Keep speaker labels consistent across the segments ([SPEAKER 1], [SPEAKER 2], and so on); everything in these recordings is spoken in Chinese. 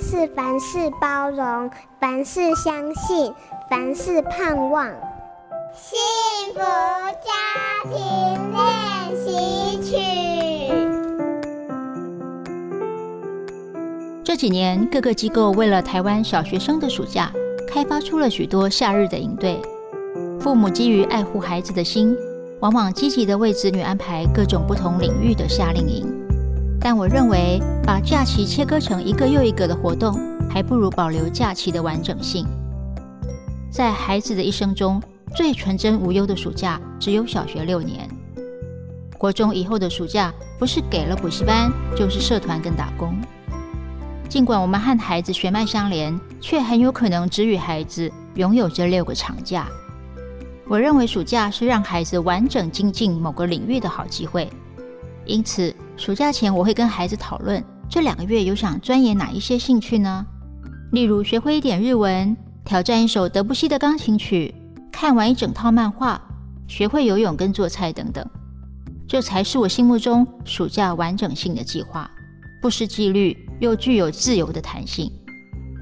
[SPEAKER 1] 是凡事包容，凡事相信，凡事盼望。幸福家庭练习曲。
[SPEAKER 2] 这几年，各个机构为了台湾小学生的暑假，开发出了许多夏日的营队。父母基于爱护孩子的心，往往积极地为子女安排各种不同领域的夏令营。但我认为，把假期切割成一个又一个的活动，还不如保留假期的完整性。在孩子的一生中，最纯真无忧的暑假只有小学六年。国中以后的暑假，不是给了补习班，就是社团跟打工。尽管我们和孩子血脉相连，却很有可能只与孩子拥有这六个长假。我认为暑假是让孩子完整精进某个领域的好机会，因此暑假前我会跟孩子讨论这两个月有想钻研哪一些兴趣呢？例如学会一点日文，挑战一首德布西的钢琴曲。看完一整套漫画，学会游泳跟做菜等等，这才是我心目中暑假完整性的计划，不失纪律又具有自由的弹性。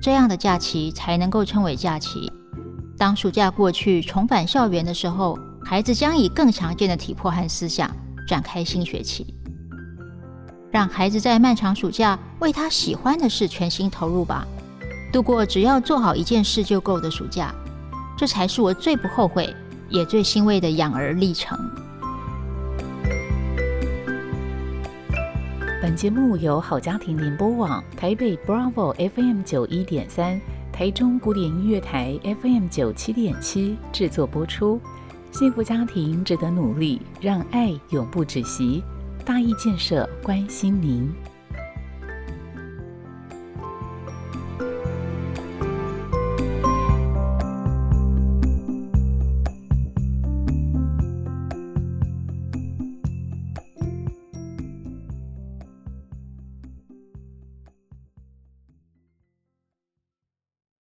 [SPEAKER 2] 这样的假期才能够称为假期。当暑假过去，重返校园的时候，孩子将以更强健的体魄和思想展开新学期。让孩子在漫长暑假为他喜欢的事全心投入吧，度过只要做好一件事就够的暑假。这才是我最不后悔，也最欣慰的养儿历程。
[SPEAKER 3] 本节目由好家庭联播网、台北 Bravo FM 九一点三、台中古典音乐台 FM 九七点七制作播出。幸福家庭值得努力，让爱永不止息。大义建设关心您。